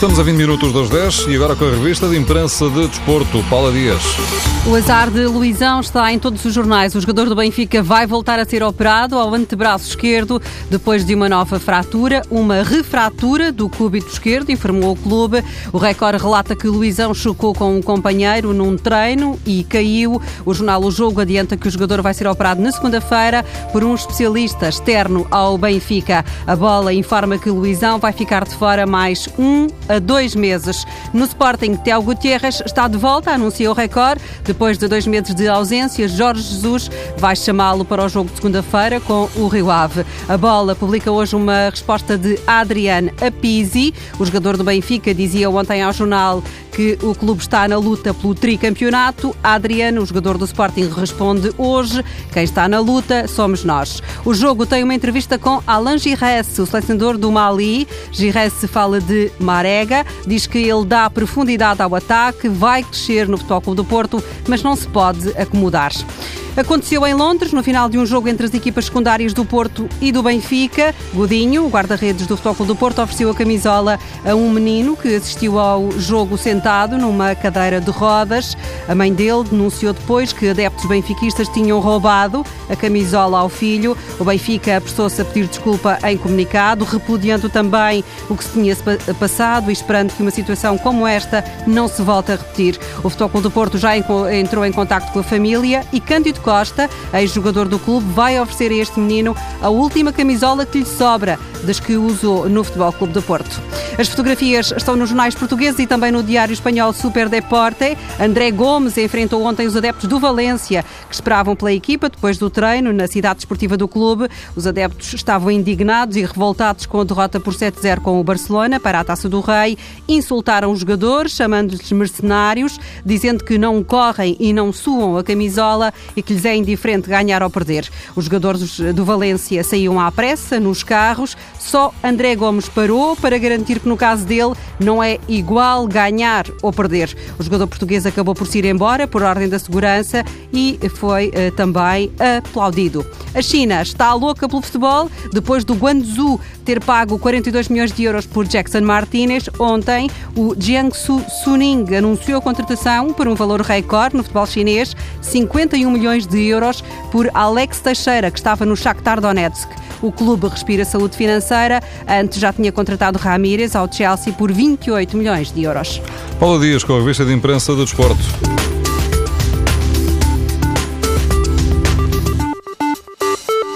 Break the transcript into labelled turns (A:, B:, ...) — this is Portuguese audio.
A: Estamos a 20 minutos das 10 e agora com a revista de imprensa de desporto, Paula Dias.
B: O azar de Luizão está em todos os jornais. O jogador do Benfica vai voltar a ser operado ao antebraço esquerdo depois de uma nova fratura, uma refratura do cúbito esquerdo, informou o clube. O Record relata que Luizão chocou com um companheiro num treino e caiu. O jornal O Jogo adianta que o jogador vai ser operado na segunda-feira por um especialista externo ao Benfica. A bola informa que Luizão vai ficar de fora mais um a dois meses. No Sporting, Tiago Gutierrez está de volta, anunciou o Record. Depois de dois meses de ausência, Jorge Jesus vai chamá-lo para o jogo de segunda-feira com o Rio Ave. A bola publica hoje uma resposta de Adrian Apisi. O jogador do Benfica dizia ontem ao jornal que o clube está na luta pelo tricampeonato. Adriano, o jogador do Sporting, responde hoje: quem está na luta somos nós. O jogo tem uma entrevista com Alain Gires, o selecionador do Mali. Gires fala de Marega, diz que ele dá profundidade ao ataque, vai crescer no Futebol Clube do Porto, mas não se pode acomodar. Aconteceu em Londres, no final de um jogo entre as equipas secundárias do Porto e do Benfica. Godinho, o guarda-redes do Futebol do Porto, ofereceu a camisola a um menino que assistiu ao jogo sentado numa cadeira de rodas. A mãe dele denunciou depois que adeptos benfiquistas tinham roubado a camisola ao filho. O Benfica apressou-se a pedir desculpa em comunicado, repudiando também o que se tinha passado e esperando que uma situação como esta não se volte a repetir. O Futebol do Porto já entrou em contato com a família e Cândido Costa, ex-jogador do clube, vai oferecer a este menino a última camisola que lhe sobra das que usou no Futebol Clube do Porto. As fotografias estão nos jornais portugueses e também no diário espanhol Super Deporte. André Gomes enfrentou ontem os adeptos do Valência, que esperavam pela equipa depois do treino na cidade desportiva do clube. Os adeptos estavam indignados e revoltados com a derrota por 7-0 com o Barcelona para a Taça do Rei. Insultaram os jogadores, chamando-lhes mercenários, dizendo que não correm e não suam a camisola e que lhes é indiferente ganhar ou perder. Os jogadores do Valência saíam à pressa nos carros, só André Gomes parou para garantir que, no caso dele, não é igual ganhar ou perder. O jogador português acabou por se ir embora por ordem da segurança e foi uh, também aplaudido. A China está louca pelo futebol depois do Guangzhou ter pago 42 milhões de euros por Jackson Martinez. Ontem, o Jiangsu Suning anunciou a contratação por um valor recorde no futebol chinês, 51 milhões de euros por Alex Teixeira, que estava no Shakhtar Donetsk. O clube respira saúde financeira. Antes já tinha contratado Ramírez ao Chelsea por 28 milhões de euros.
A: Paulo Dias com a revista de imprensa do desporto.